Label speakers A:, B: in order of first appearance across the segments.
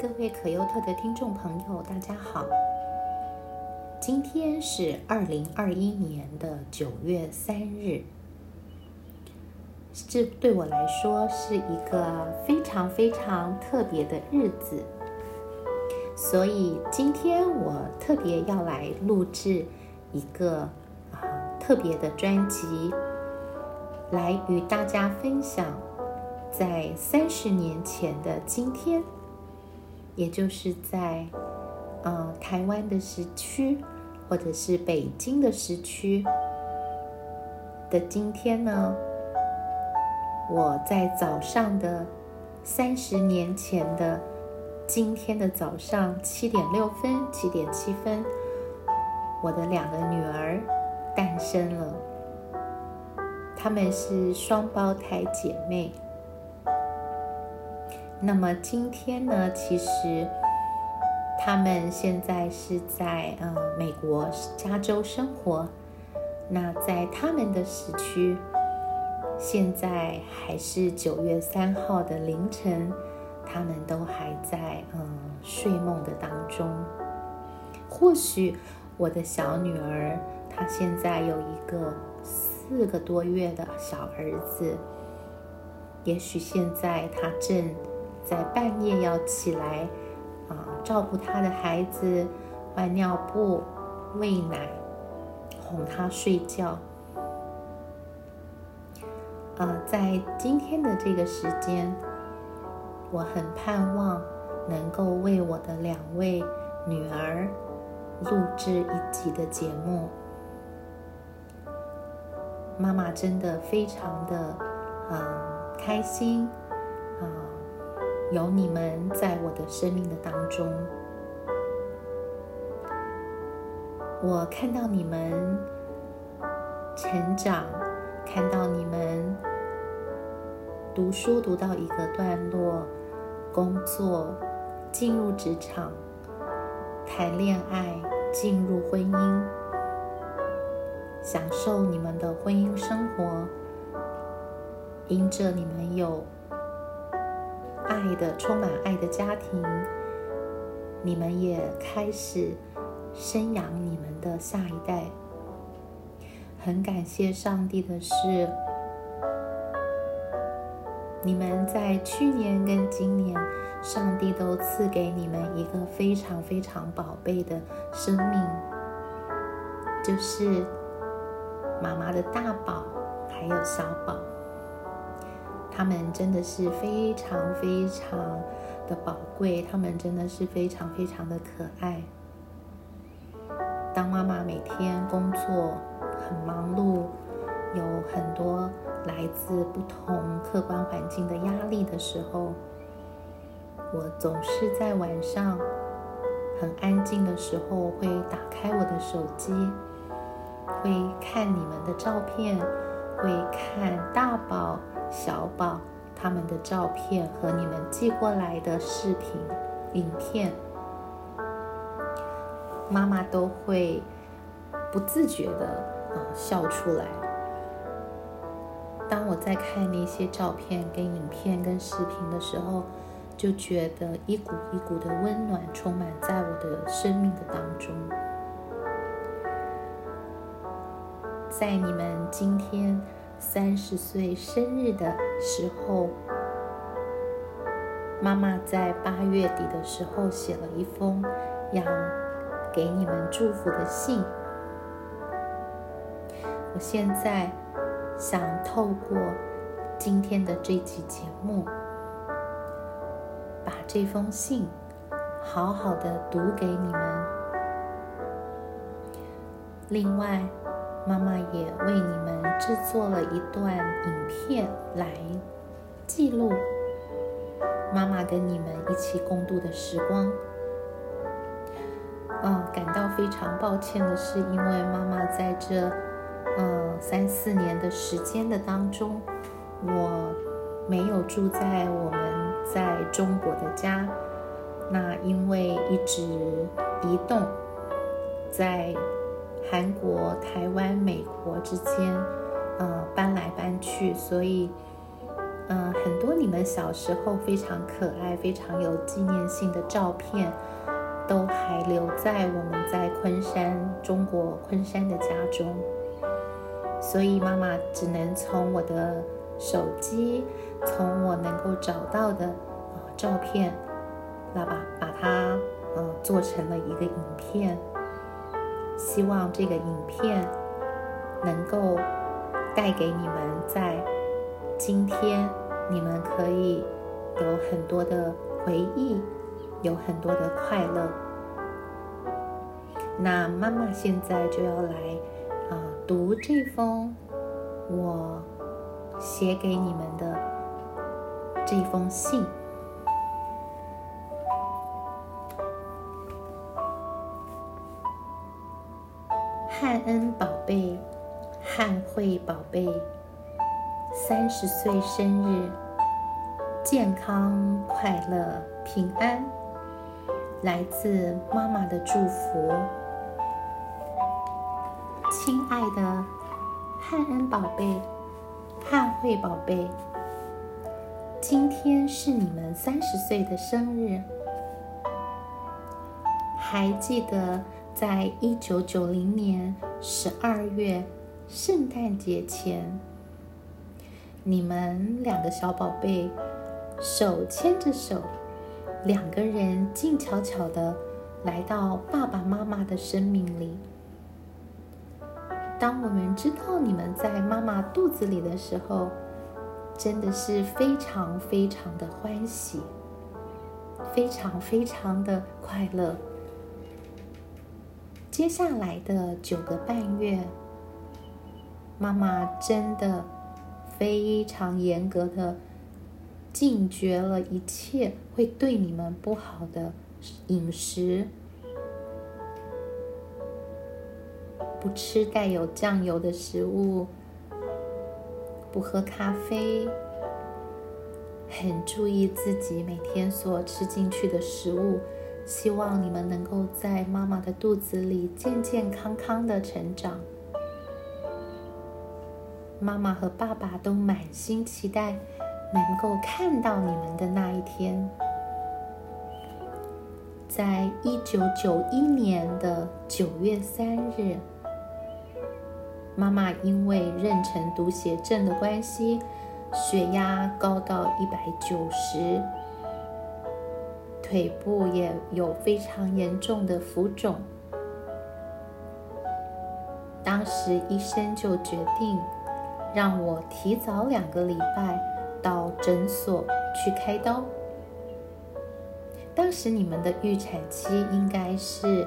A: 各位可优特的听众朋友，大家好。今天是二零二一年的九月三日，这对我来说是一个非常非常特别的日子，所以今天我特别要来录制一个啊特别的专辑，来与大家分享，在三十年前的今天。也就是在，呃，台湾的时区，或者是北京的时区的今天呢，我在早上的三十年前的今天的早上七点六分、七点七分，我的两个女儿诞生了，她们是双胞胎姐妹。那么今天呢？其实他们现在是在呃美国加州生活。那在他们的时区，现在还是九月三号的凌晨，他们都还在嗯睡梦的当中。或许我的小女儿，她现在有一个四个多月的小儿子，也许现在她正。在半夜要起来，啊，照顾他的孩子，换尿布、喂奶、哄他睡觉。呃，在今天的这个时间，我很盼望能够为我的两位女儿录制一集的节目。妈妈真的非常的，嗯，开心，啊。有你们在我的生命的当中，我看到你们成长，看到你们读书读到一个段落，工作，进入职场，谈恋爱，进入婚姻，享受你们的婚姻生活，因着你们有。爱的充满爱的家庭，你们也开始生养你们的下一代。很感谢上帝的是，你们在去年跟今年，上帝都赐给你们一个非常非常宝贝的生命，就是妈妈的大宝还有小宝。他们真的是非常非常的宝贵，他们真的是非常非常的可爱。当妈妈每天工作很忙碌，有很多来自不同客观环境的压力的时候，我总是在晚上很安静的时候，会打开我的手机，会看你们的照片，会看大宝。小宝他们的照片和你们寄过来的视频、影片，妈妈都会不自觉的啊笑出来。当我在看那些照片、跟影片、跟视频的时候，就觉得一股一股的温暖充满在我的生命的当中。在你们今天。三十岁生日的时候，妈妈在八月底的时候写了一封要给你们祝福的信。我现在想透过今天的这期节目，把这封信好好的读给你们。另外。妈妈也为你们制作了一段影片来记录妈妈跟你们一起共度的时光。嗯，感到非常抱歉的是，因为妈妈在这嗯三四年的时间的当中，我没有住在我们在中国的家，那因为一直移动在。韩国、台湾、美国之间，呃，搬来搬去，所以，嗯，很多你们小时候非常可爱、非常有纪念性的照片，都还留在我们在昆山、中国昆山的家中。所以妈妈只能从我的手机，从我能够找到的照片，那把把它呃做成了一个影片。希望这个影片能够带给你们，在今天你们可以有很多的回忆，有很多的快乐。那妈妈现在就要来啊读这封我写给你们的这封信。汉恩宝贝，汉慧宝贝，三十岁生日，健康快乐平安，来自妈妈的祝福。亲爱的汉恩宝贝，汉慧宝贝，今天是你们三十岁的生日，还记得？在一九九零年十二月圣诞节前，你们两个小宝贝手牵着手，两个人静悄悄的来到爸爸妈妈的生命里。当我们知道你们在妈妈肚子里的时候，真的是非常非常的欢喜，非常非常的快乐。接下来的九个半月，妈妈真的非常严格的禁绝了一切会对你们不好的饮食，不吃带有酱油的食物，不喝咖啡，很注意自己每天所吃进去的食物。希望你们能够在妈妈的肚子里健健康康的成长。妈妈和爸爸都满心期待能够看到你们的那一天。在一九九一年的九月三日，妈妈因为妊娠毒血症的关系，血压高到一百九十。腿部也有非常严重的浮肿，当时医生就决定让我提早两个礼拜到诊所去开刀。当时你们的预产期应该是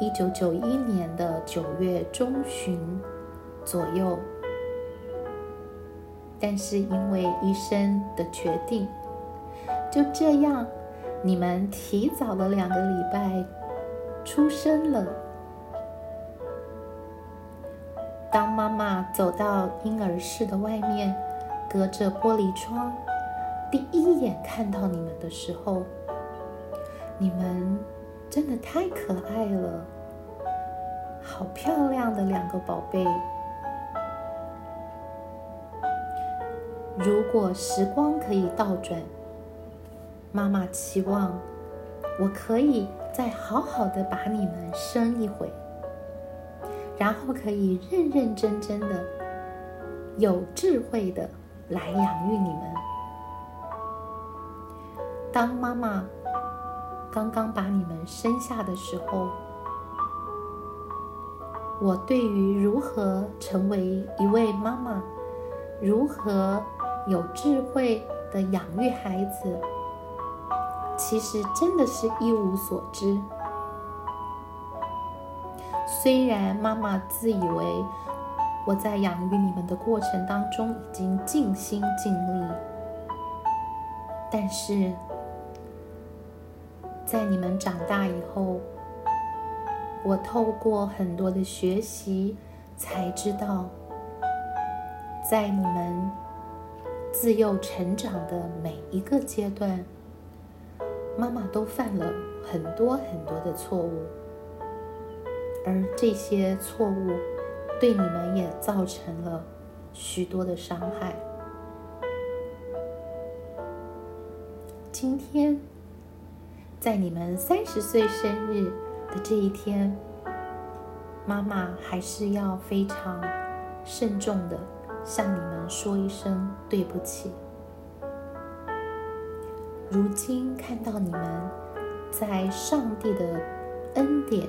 A: 一九九一年的九月中旬左右，但是因为医生的决定，就这样。你们提早了两个礼拜出生了。当妈妈走到婴儿室的外面，隔着玻璃窗，第一眼看到你们的时候，你们真的太可爱了，好漂亮的两个宝贝。如果时光可以倒转。妈妈期望我可以再好好的把你们生一回，然后可以认认真真的、有智慧的来养育你们。当妈妈刚刚把你们生下的时候，我对于如何成为一位妈妈，如何有智慧的养育孩子。其实真的是一无所知。虽然妈妈自以为我在养育你们的过程当中已经尽心尽力，但是在你们长大以后，我透过很多的学习才知道，在你们自幼成长的每一个阶段。妈妈都犯了很多很多的错误，而这些错误对你们也造成了许多的伤害。今天，在你们三十岁生日的这一天，妈妈还是要非常慎重的向你们说一声对不起。如今看到你们在上帝的恩典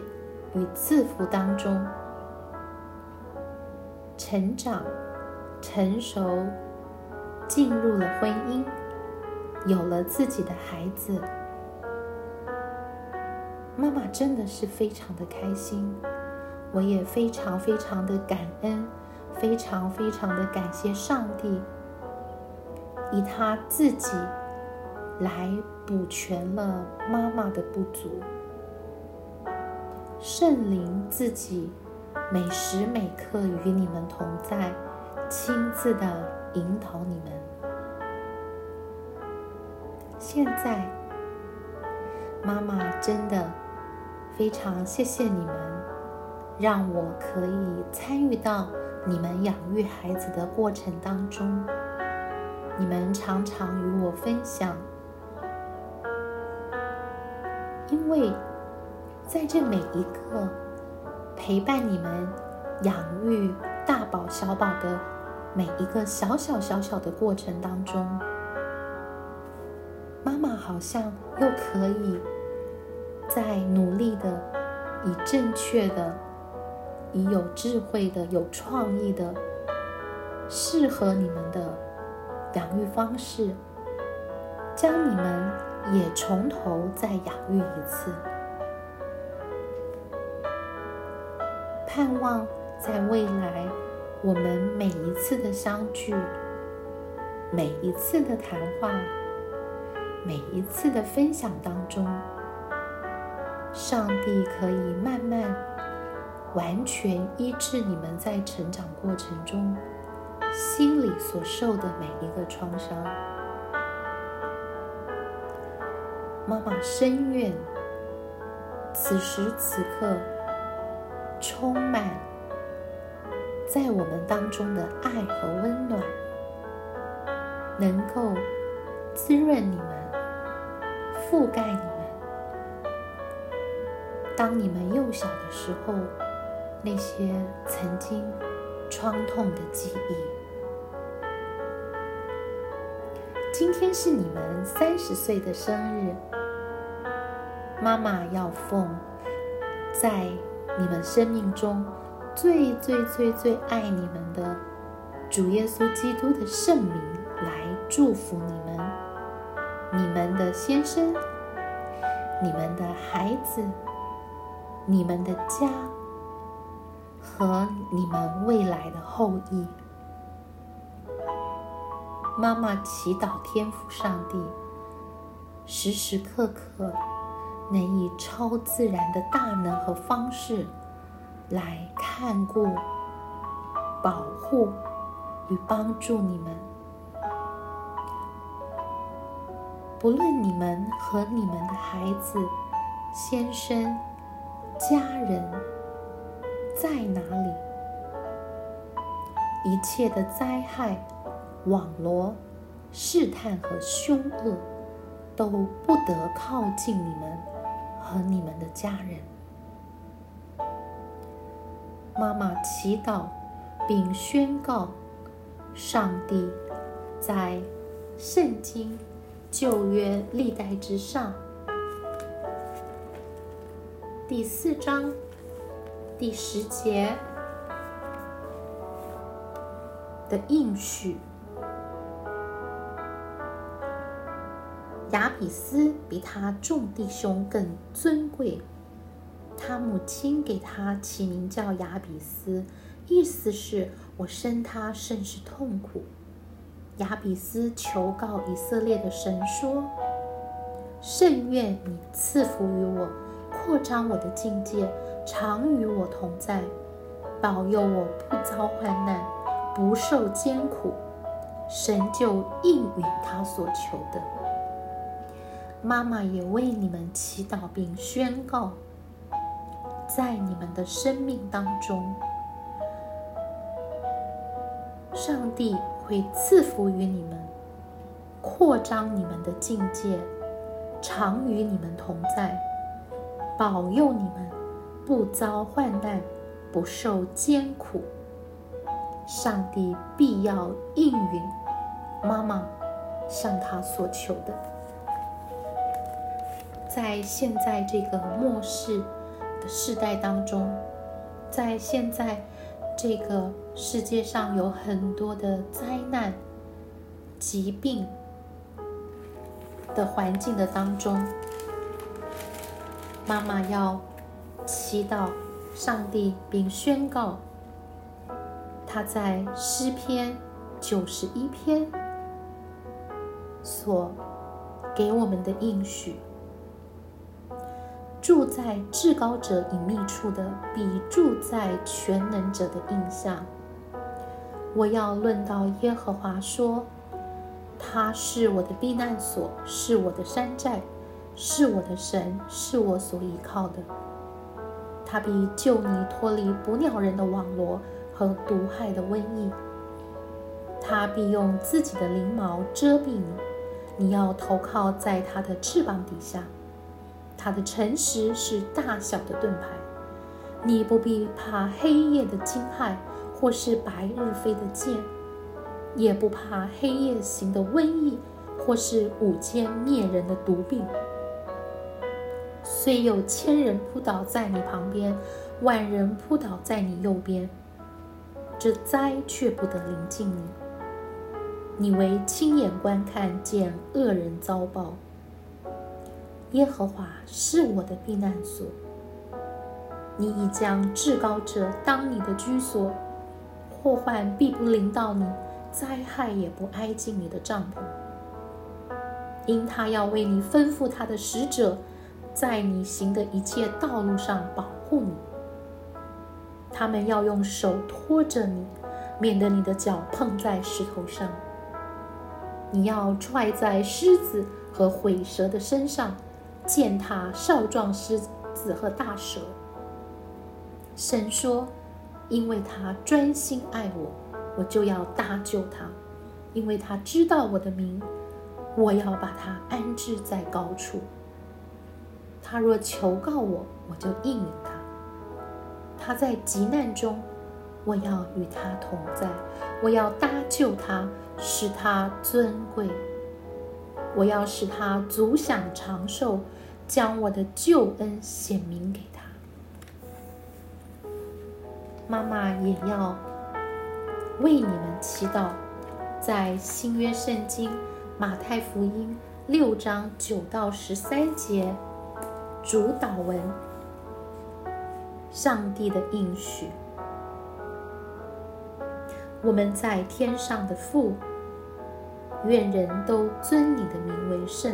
A: 与赐福当中成长、成熟，进入了婚姻。有了自己的孩子，妈妈真的是非常的开心，我也非常非常的感恩，非常非常的感谢上帝，以他自己来补全了妈妈的不足，圣灵自己每时每刻与你们同在，亲自的引导你们。现在，妈妈真的非常谢谢你们，让我可以参与到你们养育孩子的过程当中。你们常常与我分享，因为在这每一个陪伴你们养育大宝小宝的每一个小小小小的过程当中。妈妈好像又可以在努力的，以正确的、以有智慧的、有创意的、适合你们的养育方式，将你们也从头再养育一次。盼望在未来，我们每一次的相聚，每一次的谈话。每一次的分享当中，上帝可以慢慢、完全医治你们在成长过程中心里所受的每一个创伤。妈妈深愿，此时此刻充满在我们当中的爱和温暖，能够滋润你们。覆盖你们。当你们幼小的时候，那些曾经创痛的记忆。今天是你们三十岁的生日，妈妈要奉在你们生命中最最最最爱你们的主耶稣基督的圣名来祝福你们。你们的先生，你们的孩子，你们的家和你们未来的后裔，妈妈祈祷天父上帝，时时刻刻能以超自然的大能和方式来看顾、保护与帮助你们。不论你们和你们的孩子、先生、家人在哪里，一切的灾害、网罗、试探和凶恶都不得靠近你们和你们的家人。妈妈祈祷并宣告：上帝在圣经。旧约历代之上，第四章第十节的应许：比斯比他众弟兄更尊贵，他母亲给他起名叫亚比斯，意思是我生他甚是痛苦。亚比斯求告以色列的神说：“甚愿你赐福于我，扩张我的境界，常与我同在，保佑我不遭患难，不受艰苦。”神就应允他所求的。妈妈也为你们祈祷并宣告，在你们的生命当中，上帝。会赐福于你们，扩张你们的境界，常与你们同在，保佑你们不遭患难，不受艰苦。上帝必要应允妈妈向他所求的。在现在这个末世的时代当中，在现在这个世界上有很多的灾难、疾病的环境的当中，妈妈要祈祷上帝，并宣告。他在诗篇九十一篇所给我们的应许：住在至高者隐秘处的，比住在全能者的印象。我要论到耶和华说：“他是我的避难所，是我的山寨，是我的神，是我所依靠的。他必救你脱离捕鸟人的网罗。”和毒害的瘟疫，他必用自己的翎毛遮蔽你，你要投靠在他的翅膀底下。他的诚实是大小的盾牌，你不必怕黑夜的惊骇，或是白日飞的箭，也不怕黑夜行的瘟疫，或是午间灭人的毒病。虽有千人扑倒在你旁边，万人扑倒在你右边。这灾却不得临近你，你唯亲眼观看见恶人遭报。耶和华是我的避难所，你已将至高者当你的居所，祸患必不临到你，灾害也不挨近你的帐篷，因他要为你吩咐他的使者，在你行的一切道路上保护你。他们要用手托着你，免得你的脚碰在石头上。你要踹在狮子和毁蛇的身上，践踏少壮狮子和大蛇。神说：“因为他专心爱我，我就要搭救他；因为他知道我的名，我要把他安置在高处。他若求告我，我就应允他。”他在急难中，我要与他同在，我要搭救他，使他尊贵。我要使他足享长寿，将我的救恩显明给他。妈妈也要为你们祈祷，在新约圣经马太福音六章九到十三节主导文。上帝的应许，我们在天上的父，愿人都尊你的名为圣。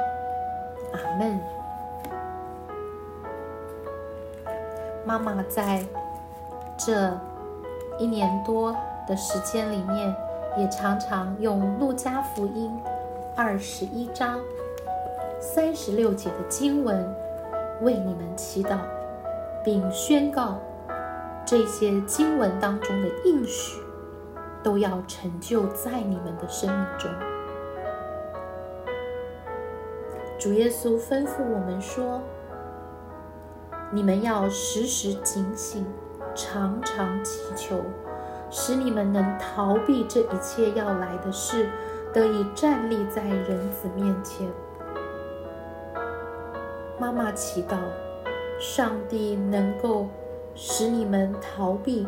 A: 阿门。妈妈在这一年多的时间里面，也常常用路加福音二十一章三十六节的经文为你们祈祷，并宣告。这些经文当中的应许，都要成就在你们的生命中。主耶稣吩咐我们说：“你们要时时警醒，常常祈求，使你们能逃避这一切要来的事，得以站立在人子面前。”妈妈祈祷，上帝能够。使你们逃避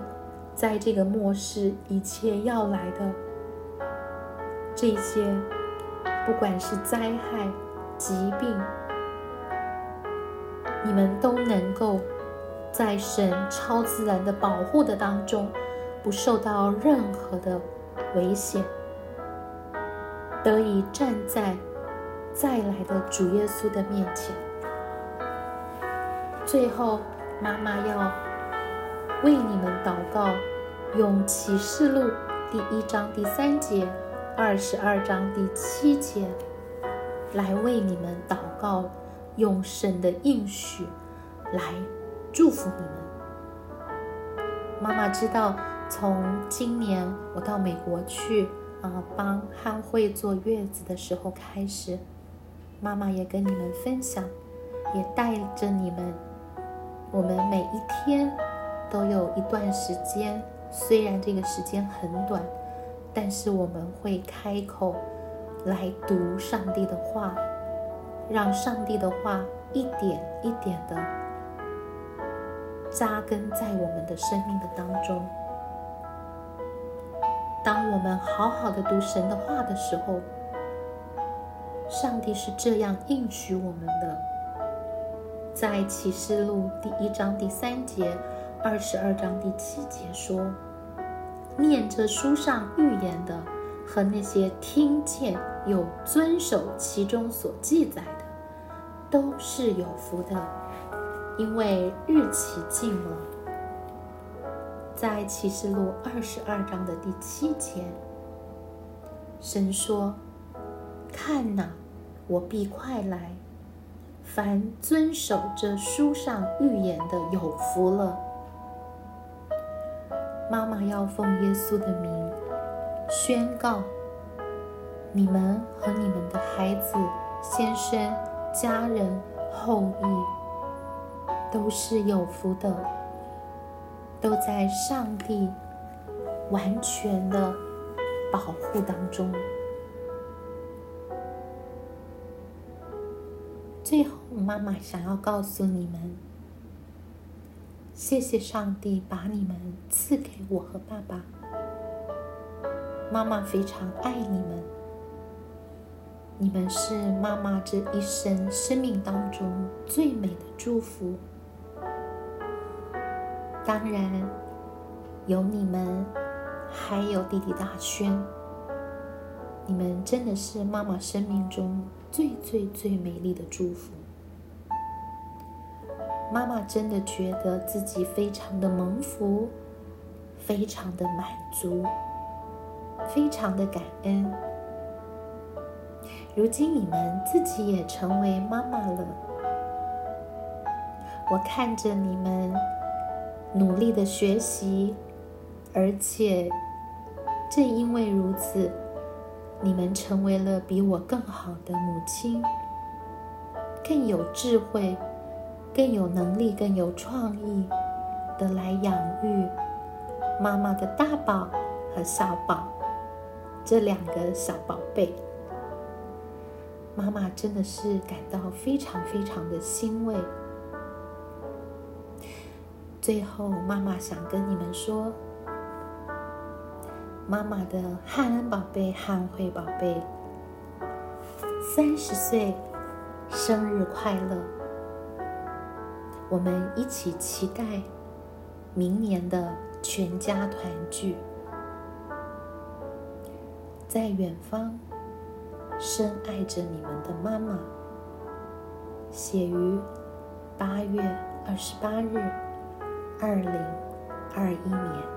A: 在这个末世一切要来的这些，不管是灾害、疾病，你们都能够在神超自然的保护的当中，不受到任何的危险，得以站在再来的主耶稣的面前。最后，妈妈要为你们祷告，用启示录第一章第三节、二十二章第七节来为你们祷告，用神的应许来祝福你们。妈妈知道，从今年我到美国去啊，帮汉会坐月子的时候开始，妈妈也跟你们分享，也带着你们。我们每一天都有一段时间，虽然这个时间很短，但是我们会开口来读上帝的话，让上帝的话一点一点的扎根在我们的生命的当中。当我们好好的读神的话的时候，上帝是这样应许我们的。在启示录第一章第三节，二十二章第七节说：“念这书上预言的和那些听见有遵守其中所记载的，都是有福的，因为日期近了。”在启示录二十二章的第七节，神说：“看哪，我必快来。”凡遵守这书上预言的，有福了。妈妈要奉耶稣的名宣告：你们和你们的孩子、先生、家人、后裔，都是有福的，都在上帝完全的保护当中。最后，妈妈想要告诉你们：谢谢上帝把你们赐给我和爸爸。妈妈非常爱你们，你们是妈妈这一生生命当中最美的祝福。当然，有你们，还有弟弟大轩，你们真的是妈妈生命中。最最最美丽的祝福，妈妈真的觉得自己非常的蒙福，非常的满足，非常的感恩。如今你们自己也成为妈妈了，我看着你们努力的学习，而且正因为如此。你们成为了比我更好的母亲，更有智慧、更有能力、更有创意的来养育妈妈的大宝和小宝这两个小宝贝。妈妈真的是感到非常非常的欣慰。最后，妈妈想跟你们说。妈妈的汉恩宝贝、汉慧宝贝，三十岁生日快乐！我们一起期待明年的全家团聚。在远方，深爱着你们的妈妈。写于八月二十八日，二零二一年。